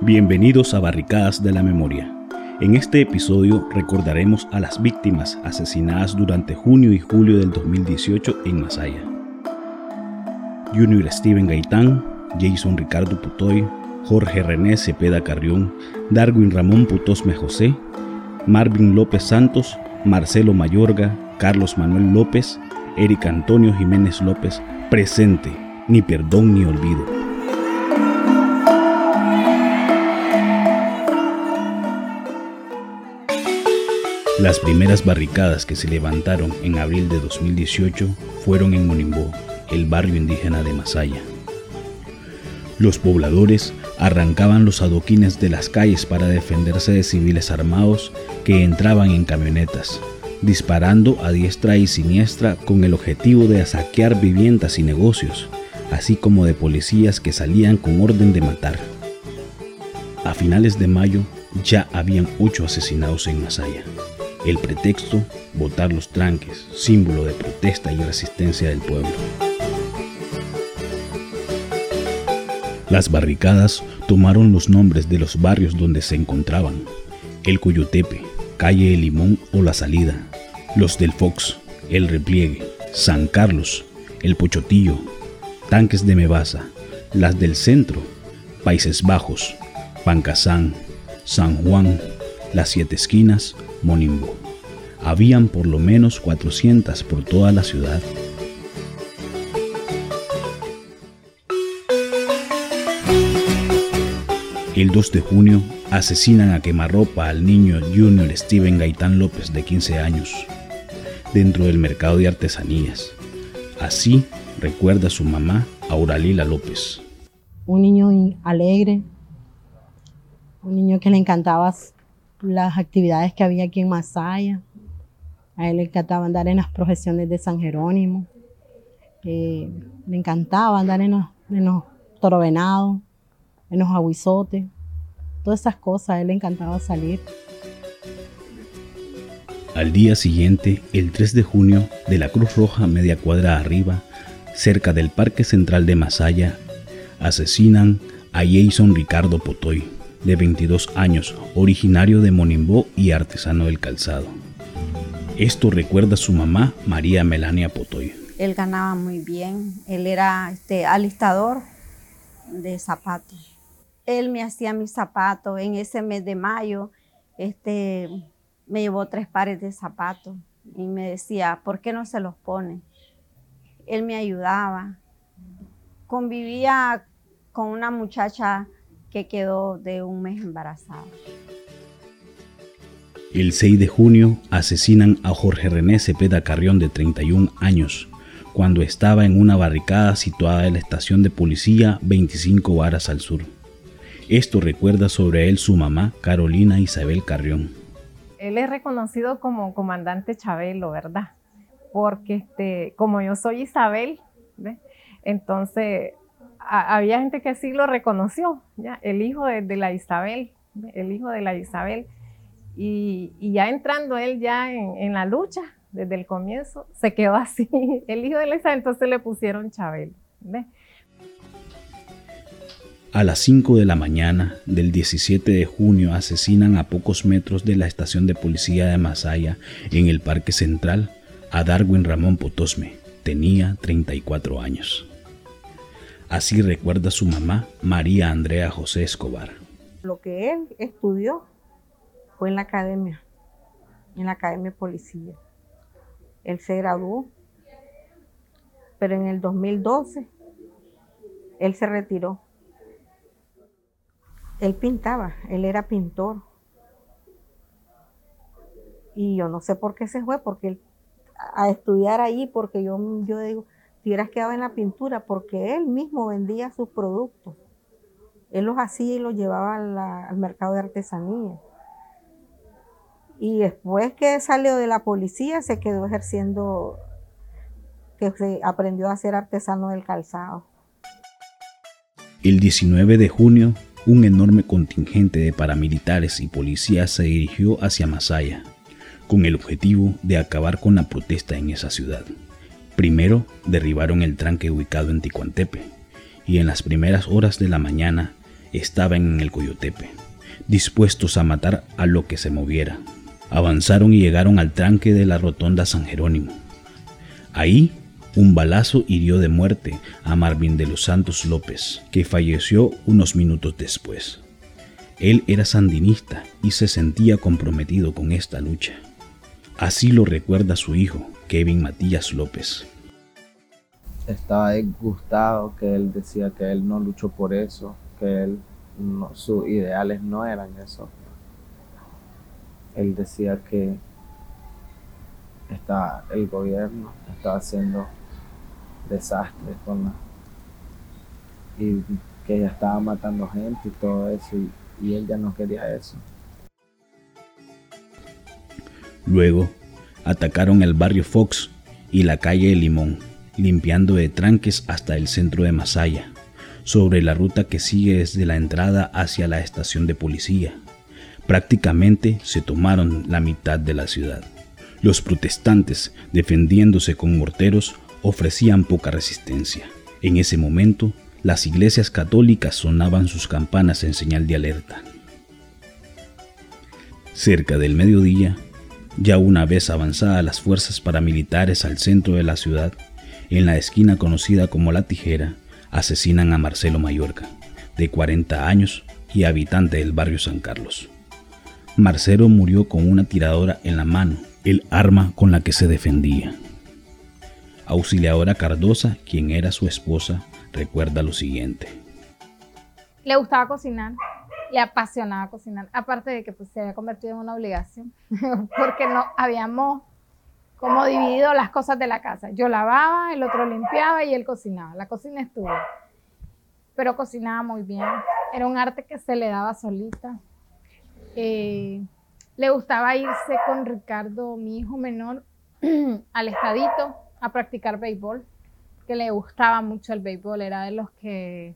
Bienvenidos a Barricadas de la Memoria. En este episodio recordaremos a las víctimas asesinadas durante junio y julio del 2018 en Masaya. Junior Steven Gaitán, Jason Ricardo Putoy, Jorge René Cepeda Carrión, Darwin Ramón Putosme José, Marvin López Santos, Marcelo Mayorga, Carlos Manuel López, Eric Antonio Jiménez López, presente, ni perdón ni olvido. Las primeras barricadas que se levantaron en abril de 2018 fueron en Monimbó, el barrio indígena de Masaya. Los pobladores arrancaban los adoquines de las calles para defenderse de civiles armados que entraban en camionetas, disparando a diestra y siniestra con el objetivo de saquear viviendas y negocios, así como de policías que salían con orden de matar. A finales de mayo ya habían ocho asesinados en Masaya. El pretexto, botar los tranques, símbolo de protesta y resistencia del pueblo. Las barricadas tomaron los nombres de los barrios donde se encontraban. El Coyotepe, Calle El Limón o La Salida, los del Fox, El Repliegue, San Carlos, El Pochotillo, Tanques de Mebasa, las del Centro, Países Bajos, Pancasán, San Juan, Las Siete Esquinas, Monimbo. Habían por lo menos 400 por toda la ciudad. El 2 de junio asesinan a quemarropa al niño Junior Steven Gaitán López de 15 años dentro del mercado de artesanías. Así recuerda su mamá Auralila López. Un niño alegre, un niño que le encantaba las actividades que había aquí en Masaya. A él le encantaba andar en las procesiones de San Jerónimo. le encantaba andar en los, en los torovenados en los aguizotes, todas esas cosas, a él le encantaba salir. Al día siguiente, el 3 de junio, de la Cruz Roja media cuadra arriba, cerca del Parque Central de Masaya, asesinan a Jason Ricardo Potoy, de 22 años, originario de Monimbó y artesano del calzado. Esto recuerda a su mamá, María Melania Potoy. Él ganaba muy bien, él era este, alistador de zapatos él me hacía mis zapatos. En ese mes de mayo, este, me llevó tres pares de zapatos y me decía, ¿por qué no se los pone? Él me ayudaba. Convivía con una muchacha que quedó de un mes embarazada. El 6 de junio asesinan a Jorge René Cepeda Carrión de 31 años, cuando estaba en una barricada situada en la estación de policía 25 varas al sur. Esto recuerda sobre él su mamá, Carolina Isabel Carrión. Él es reconocido como comandante Chabelo, ¿verdad? Porque este, como yo soy Isabel, entonces había gente que sí lo reconoció, ¿ya? el hijo de, la Isabel, el hijo de la Isabel. Y, ya entrando él ya en, la lucha, desde el comienzo, se quedó así, el hijo de la Isabel, entonces le pusieron Chabelo. A las 5 de la mañana del 17 de junio asesinan a pocos metros de la estación de policía de Masaya, en el Parque Central, a Darwin Ramón Potosme. Tenía 34 años. Así recuerda su mamá, María Andrea José Escobar. Lo que él estudió fue en la academia, en la academia de policía. Él se graduó, pero en el 2012 él se retiró él pintaba, él era pintor. Y yo no sé por qué se fue, porque él, a estudiar ahí, porque yo, yo digo, te hubieras quedado en la pintura, porque él mismo vendía sus productos. Él los hacía y los llevaba al mercado de artesanía. Y después que salió de la policía, se quedó ejerciendo, que se aprendió a ser artesano del calzado. El 19 de junio un enorme contingente de paramilitares y policías se dirigió hacia Masaya, con el objetivo de acabar con la protesta en esa ciudad. Primero derribaron el tranque ubicado en Ticuantepe, y en las primeras horas de la mañana estaban en el Coyotepe, dispuestos a matar a lo que se moviera. Avanzaron y llegaron al tranque de la rotonda San Jerónimo. Ahí, un balazo hirió de muerte a Marvin de los Santos López, que falleció unos minutos después. Él era sandinista y se sentía comprometido con esta lucha. Así lo recuerda su hijo, Kevin Matías López. Estaba disgustado que él decía que él no luchó por eso, que él sus ideales no eran eso. Él decía que está, el gobierno estaba haciendo desastres con la, y que ella estaba matando gente y todo eso y, y él ya no quería eso. Luego atacaron el barrio Fox y la calle Limón, limpiando de tranques hasta el centro de Masaya, sobre la ruta que sigue desde la entrada hacia la estación de policía. Prácticamente se tomaron la mitad de la ciudad. Los protestantes, defendiéndose con morteros, ofrecían poca resistencia. En ese momento, las iglesias católicas sonaban sus campanas en señal de alerta. Cerca del mediodía, ya una vez avanzadas las fuerzas paramilitares al centro de la ciudad, en la esquina conocida como La Tijera, asesinan a Marcelo Mallorca, de 40 años y habitante del barrio San Carlos. Marcelo murió con una tiradora en la mano, el arma con la que se defendía. Auxiliadora Cardosa, quien era su esposa, recuerda lo siguiente. Le gustaba cocinar, le apasionaba cocinar, aparte de que pues, se había convertido en una obligación, porque no habíamos como dividido las cosas de la casa. Yo lavaba, el otro limpiaba y él cocinaba. La cocina estuvo. Pero cocinaba muy bien. Era un arte que se le daba solita. Eh, le gustaba irse con Ricardo, mi hijo menor, al estadito a practicar béisbol, que le gustaba mucho el béisbol. Era de los que,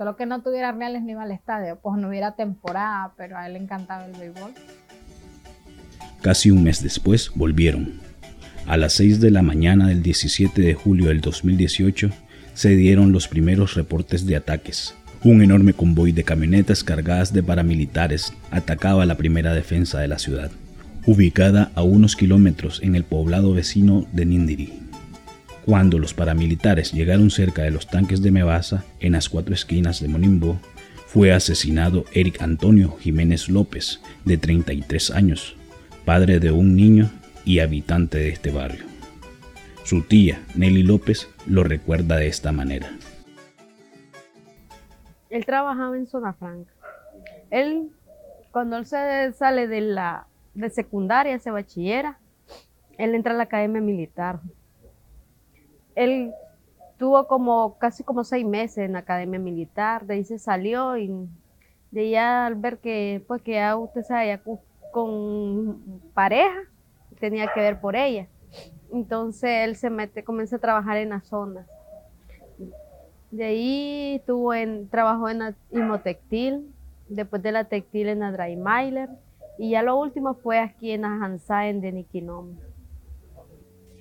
solo que no tuviera reales ni iba al estadio, pues no hubiera temporada, pero a él le encantaba el béisbol. Casi un mes después volvieron a las 6 de la mañana del 17 de julio del 2018 se dieron los primeros reportes de ataques. Un enorme convoy de camionetas cargadas de paramilitares atacaba la primera defensa de la ciudad, ubicada a unos kilómetros en el poblado vecino de Nindiri. Cuando los paramilitares llegaron cerca de los tanques de Mebasa, en las cuatro esquinas de Monimbo, fue asesinado Eric Antonio Jiménez López, de 33 años, padre de un niño y habitante de este barrio. Su tía, Nelly López, lo recuerda de esta manera. Él trabajaba en Zona Franca. Él, cuando él se sale de la de secundaria, se bachillera, él entra a la academia militar. Él tuvo como casi como seis meses en la academia militar, de ahí se salió y de ahí al ver que pues que ya usted sabe, con pareja, tenía que ver por ella. Entonces él se mete, comienza a trabajar en las zonas. De ahí estuvo en, trabajó en la Imotextil, después de la textil en la Dry y ya lo último fue aquí en la Hansaen de Niquinom.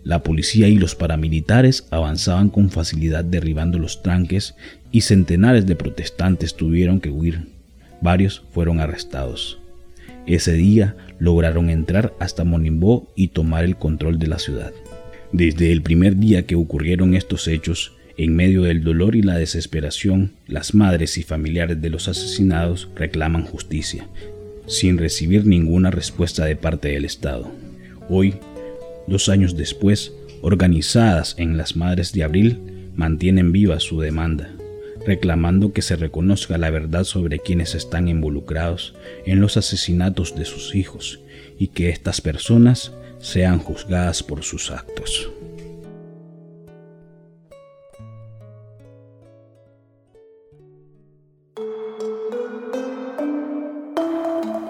La policía y los paramilitares avanzaban con facilidad derribando los tranques y centenares de protestantes tuvieron que huir. Varios fueron arrestados. Ese día lograron entrar hasta Monimbó y tomar el control de la ciudad. Desde el primer día que ocurrieron estos hechos, en medio del dolor y la desesperación, las madres y familiares de los asesinados reclaman justicia, sin recibir ninguna respuesta de parte del Estado. Hoy, dos años después, organizadas en las Madres de Abril, mantienen viva su demanda reclamando que se reconozca la verdad sobre quienes están involucrados en los asesinatos de sus hijos y que estas personas sean juzgadas por sus actos.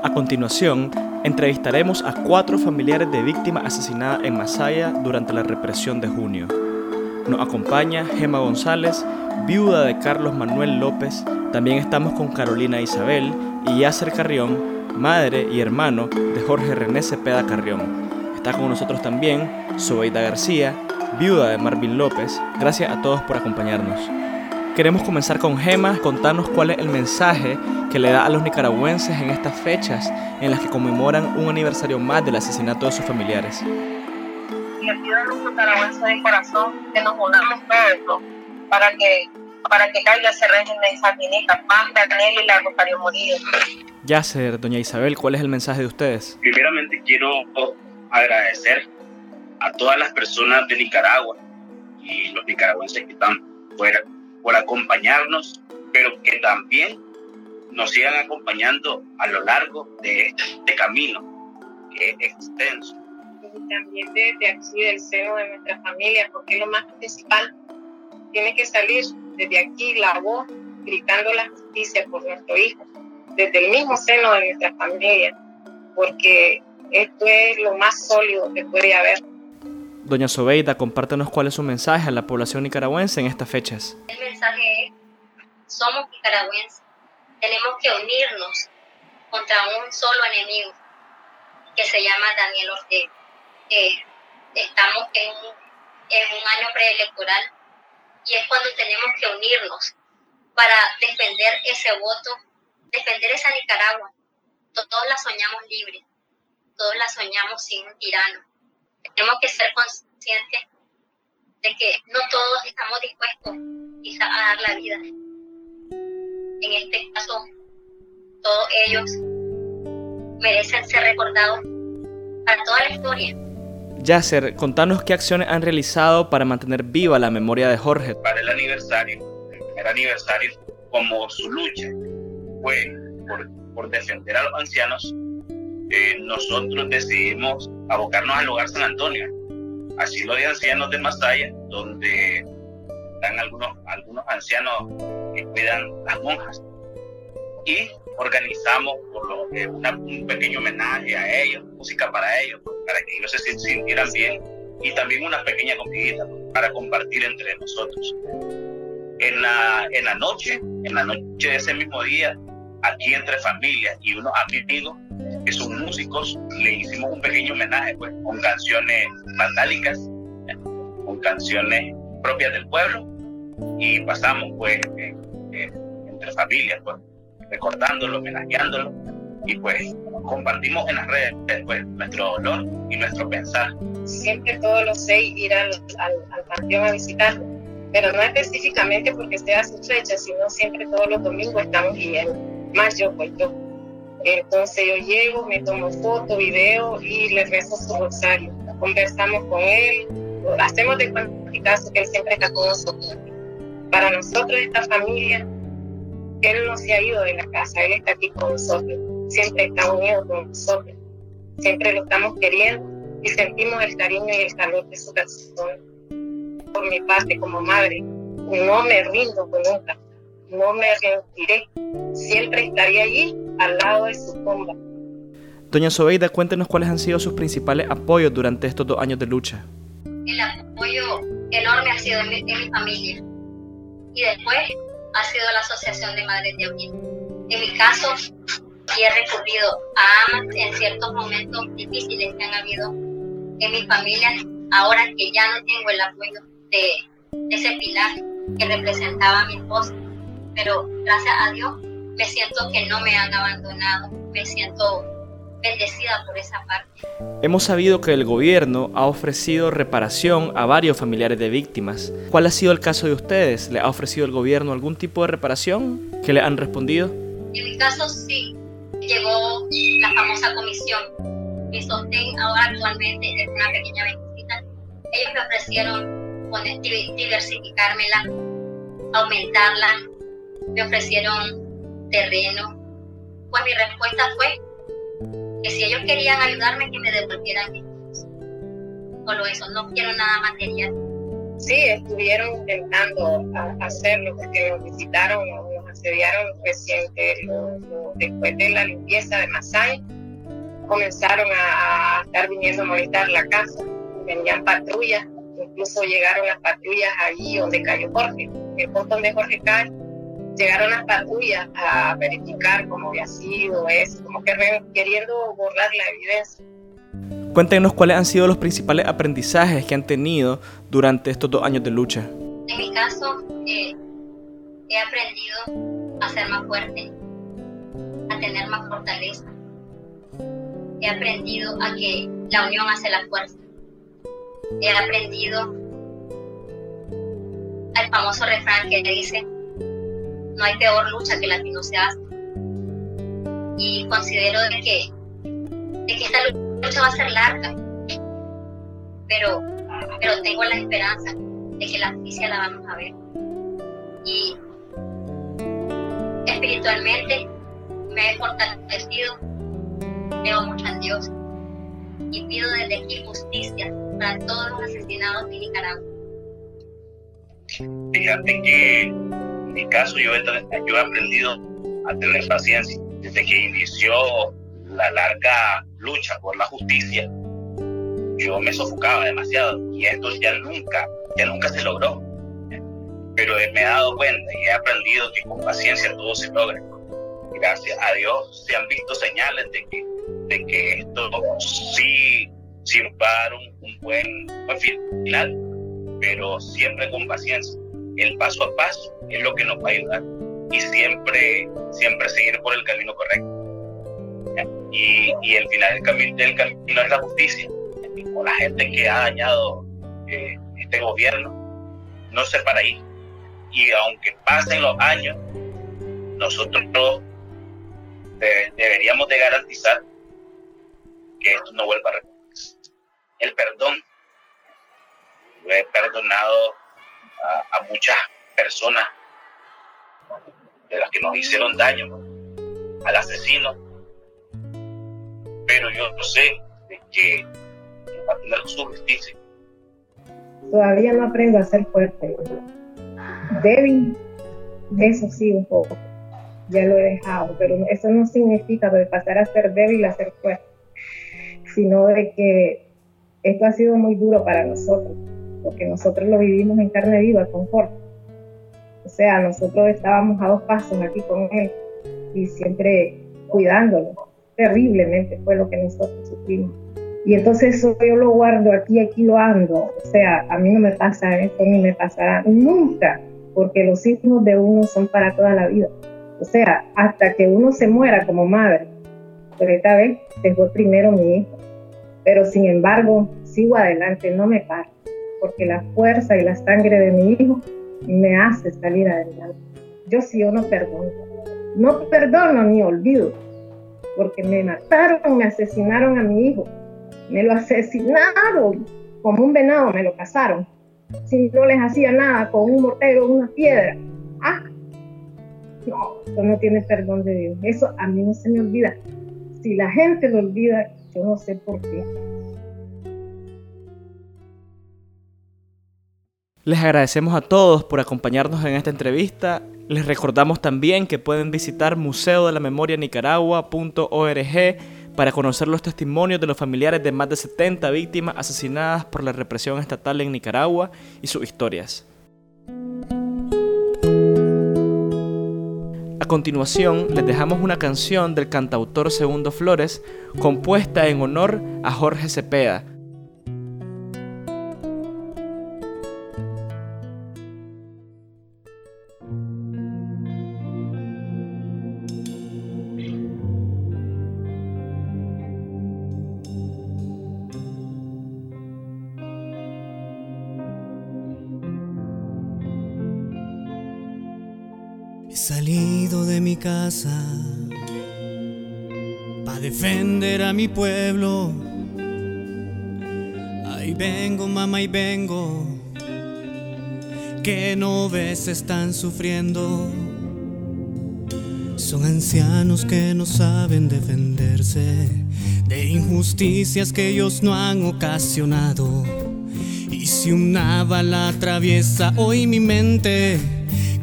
A continuación, entrevistaremos a cuatro familiares de víctimas asesinadas en Masaya durante la represión de junio. Nos acompaña Gema González, viuda de Carlos Manuel López. También estamos con Carolina Isabel y Yasser Carrión, madre y hermano de Jorge René Cepeda Carrión. Está con nosotros también Zoeida García, viuda de Marvin López. Gracias a todos por acompañarnos. Queremos comenzar con Gema. Contanos cuál es el mensaje que le da a los nicaragüenses en estas fechas en las que conmemoran un aniversario más del asesinato de sus familiares. Y pido a los nicaragüenses de corazón que nos unamos todos para que, para que caiga ese régimen sandinista, más Daniel y la Rosario Murillo. Yacer, doña Isabel, ¿cuál es el mensaje de ustedes? Primeramente quiero agradecer a todas las personas de Nicaragua y los nicaragüenses que están fuera por acompañarnos, pero que también nos sigan acompañando a lo largo de este camino que es extenso. Y también desde aquí, del seno de nuestra familia, porque es lo más principal. Tiene que salir desde aquí la voz gritando la justicia por nuestro hijo, desde el mismo seno de nuestra familia, porque esto es lo más sólido que puede haber. Doña Sobeida, compártenos cuál es su mensaje a la población nicaragüense en estas fechas. El mensaje es, somos nicaragüenses, tenemos que unirnos contra un solo enemigo que se llama Daniel Ortega. estamos en un, en un año preelectoral y es cuando tenemos que unirnos para defender ese voto, defender esa Nicaragua. Todos la soñamos libre, todos la soñamos sin un tirano tenemos que ser conscientes de que no todos estamos dispuestos quizá a dar la vida. En este caso, todos ellos merecen ser recordados para toda la historia. Yasser, contanos qué acciones han realizado para mantener viva la memoria de Jorge. Para el aniversario, el primer aniversario, como su lucha fue por, por defender a los ancianos, eh, nosotros decidimos abocarnos al hogar San Antonio, asilo de ancianos de Masaya, donde están algunos, algunos ancianos que cuidan las monjas. Y organizamos por lo, que un pequeño homenaje a ellos, música para ellos, para que ellos se sintieran bien, y también una pequeña comidita para compartir entre nosotros. En la, en la noche, en la noche de ese mismo día, aquí entre familias y unos amigos, que son músicos, le hicimos un pequeño homenaje pues, con canciones vandálicas, con canciones propias del pueblo y pasamos pues entre familias, pues, recordándolo, homenajeándolo y pues compartimos en las redes pues, nuestro dolor y nuestro pensar. Siempre todos los seis ir al, al, panteón a visitarlo, pero no específicamente porque sea su fecha, sino siempre todos los domingos estamos yendo, más yo pues yo entonces yo llego, me tomo foto, video y le rezo su rosario. Conversamos con él, hacemos de caso que él siempre está con nosotros. Para nosotros, esta familia, él no se ha ido de la casa, él está aquí con nosotros, siempre está unido con nosotros, siempre lo estamos queriendo y sentimos el cariño y el calor de su corazón. Por mi parte, como madre, no me rindo nunca, no me rendiré, siempre estaré allí al lado de su tumba. Doña Sobeida, cuéntenos cuáles han sido sus principales apoyos durante estos dos años de lucha. El apoyo enorme ha sido en mi, familia y después ha sido la Asociación de Madres de Abril. En mi caso, sí he recurrido a AMAS en ciertos momentos difíciles que han habido en mi familia, ahora que ya no tengo el apoyo de, de ese pilar que representaba a mi esposa. Pero gracias a Dios me siento que no me han abandonado, me siento bendecida por esa parte. Hemos sabido que el gobierno ha ofrecido reparación a varios familiares de víctimas. ¿Cuál ha sido el caso de ustedes? ¿Le ha ofrecido el gobierno algún tipo de reparación? ¿Qué le han respondido? En mi caso sí, llegó la famosa comisión. Mi sostén ahora actualmente es una pequeña beneficia. Ellos me ofrecieron diversificármela, aumentarla, me ofrecieron terreno. Pues mi respuesta fue que si ellos querían ayudarme, que me devolvieran mis Solo eso, no quiero nada material. Sí, estuvieron intentando hacerlo porque nos visitaron, nos asediaron reciente, después de la limpieza de Masai, comenzaron a, estar viniendo a molestar la casa, venían patrullas, incluso llegaron las patrullas allí donde cayó Jorge, el punto donde Jorge cae, llegaron las patrullas a verificar cómo había sido eso, como que queriendo borrar la evidencia. Cuéntenos cuáles han sido los principales aprendizajes que han tenido durante estos dos años de lucha. En mi caso, eh, he aprendido a ser más fuerte, a tener más fortaleza. He aprendido a que la unión hace la fuerza. He aprendido al famoso refrán que dice, no hay peor lucha que la que no se hace. Y considero de que, que esta lucha va a ser larga, pero, pero tengo la esperanza de que la justicia la vamos a ver. Y espiritualmente me he fortalecido, creo mucho en Dios y pido desde aquí justicia para todos los asesinados de Nicaragua. Fíjate que en mi caso yo he, yo he aprendido a tener paciencia. Desde que inició la larga lucha por la justicia, yo me sofocaba demasiado y esto ya nunca, ya nunca se logró. Pero me he dado cuenta y he aprendido que con paciencia todo se logra. Gracias a Dios se han visto señales de que, de que esto sí, sí va a dar un, buen, buen final, pero siempre con paciencia. El paso a paso es lo que nos va a ayudar y siempre, siempre seguir por el camino correcto. Y, y el final del camino, del camino es la justicia con la gente que ha dañado eh, este gobierno, no se para ahí. Y aunque pasen los años, nosotros deberíamos de garantizar que esto no vuelva a repetirse. El perdón. Yo he perdonado a, muchas personas de las que nos hicieron daño, al asesino. Pero yo no sé de que Todavía no aprendo a ser fuerte. Débil, eso sí, un poco. Ya lo he dejado, pero eso no significa de pasar a ser débil a ser fuerte, sino de que esto ha sido muy duro para nosotros, porque nosotros lo vivimos en carne viva, con Jorge. O sea, nosotros estábamos a dos pasos aquí con él y siempre cuidándolo. Terriblemente fue lo que nosotros sufrimos. Y entonces eso yo lo guardo aquí, aquí lo ando. O sea, a mí no me pasa eso ni me pasará nunca, porque los hijos de uno son para toda la vida. O sea, hasta que uno se muera como madre. Pero esta vez se primero mi hijo. Pero sin embargo, sigo adelante, no me paro, porque la fuerza y la sangre de mi hijo me hace salir adelante. Yo sí, yo no perdono. No perdono ni olvido, porque me mataron, me asesinaron a mi hijo me lo asesinaron como un venado, me lo cazaron. Si no les hacía nada con un mortero, una piedra. Ah, no, eso no tiene perdón de Dios. Eso a mí no se me olvida. Si la gente lo olvida, yo no sé por qué. Les agradecemos a todos por acompañarnos en esta entrevista. Les recordamos también que pueden visitar museo de la memoria nicaragua.org para conocer los testimonios de los familiares de más de 70 víctimas asesinadas por la represión estatal en Nicaragua y sus historias. A continuación, les dejamos una canción del cantautor Segundo Flores, compuesta en honor a Jorge Cepeda, mi pueblo. Ahí vengo, mamá, y vengo. Que no ves, están sufriendo. Son ancianos que no saben defenderse de injusticias que ellos no han ocasionado. Y si una bala atraviesa hoy mi mente,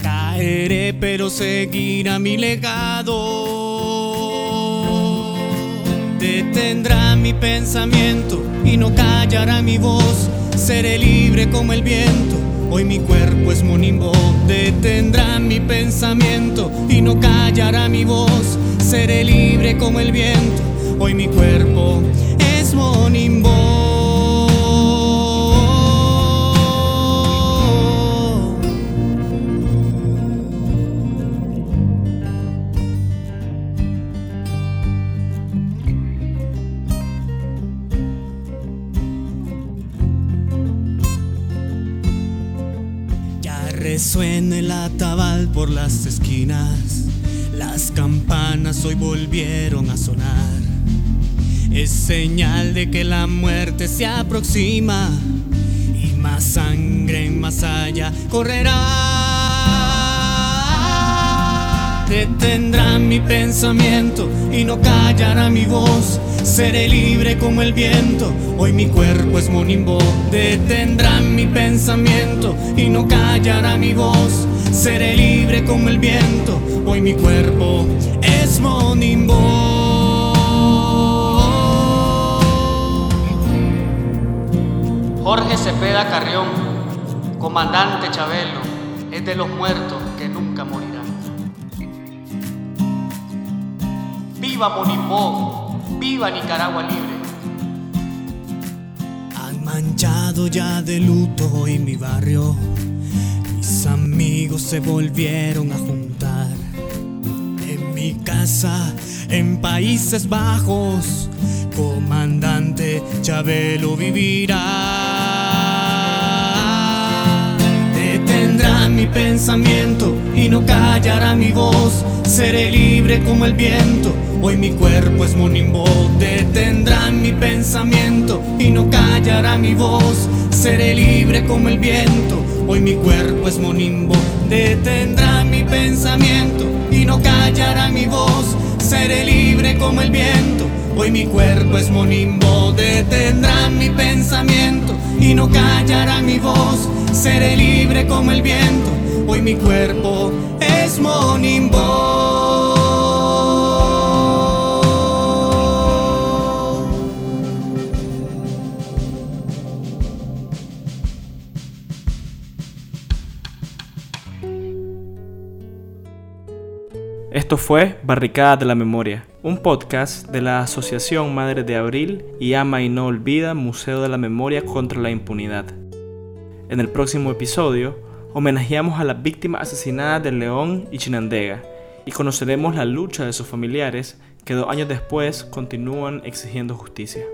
Caeré, pero seguirá mi legado. Detendrá mi pensamiento y no callará mi voz. Seré libre como el viento. Hoy mi cuerpo es monimbo. Detendrá mi pensamiento y no callará mi voz. Seré libre como el viento. Hoy mi cuerpo es monimbo. Por las esquinas, las campanas hoy volvieron a sonar. Es señal de que la muerte se aproxima y más sangre más allá correrá. Detendrá mi pensamiento y no callará mi voz. Seré libre como el viento, hoy mi cuerpo es monimbo. Detendrá mi pensamiento y no callará mi voz. Seré libre como el viento, hoy mi cuerpo es monimbo. Jorge Cepeda Carrión, comandante Chabelo, es de los muertos que nunca morirán. Viva Monimbó, viva Nicaragua libre. Han manchado ya de luto hoy mi barrio. Amigos se volvieron a juntar. En mi casa, en Países Bajos, comandante Chabelo vivirá. Detendrá mi pensamiento y no callará mi voz. Seré libre como el viento Hoy mi cuerpo es monimbo, detendrá mi pensamiento y no callará mi voz. Seré libre como el viento. Hoy mi cuerpo es monimbo, detendrá mi pensamiento y no callará mi voz. Seré libre como el viento. Hoy mi cuerpo es monimbo, detendrá mi pensamiento y no callará mi voz. Seré libre como el viento. Hoy mi cuerpo es monimbo. Esto fue Barricada de la Memoria, un podcast de la Asociación Madres de Abril y Ama y No Olvida Museo de la Memoria contra la Impunidad. En el próximo episodio, homenajeamos a las víctimas asesinadas de León y Chinandega y conoceremos la lucha de sus familiares que dos años después continúan exigiendo justicia.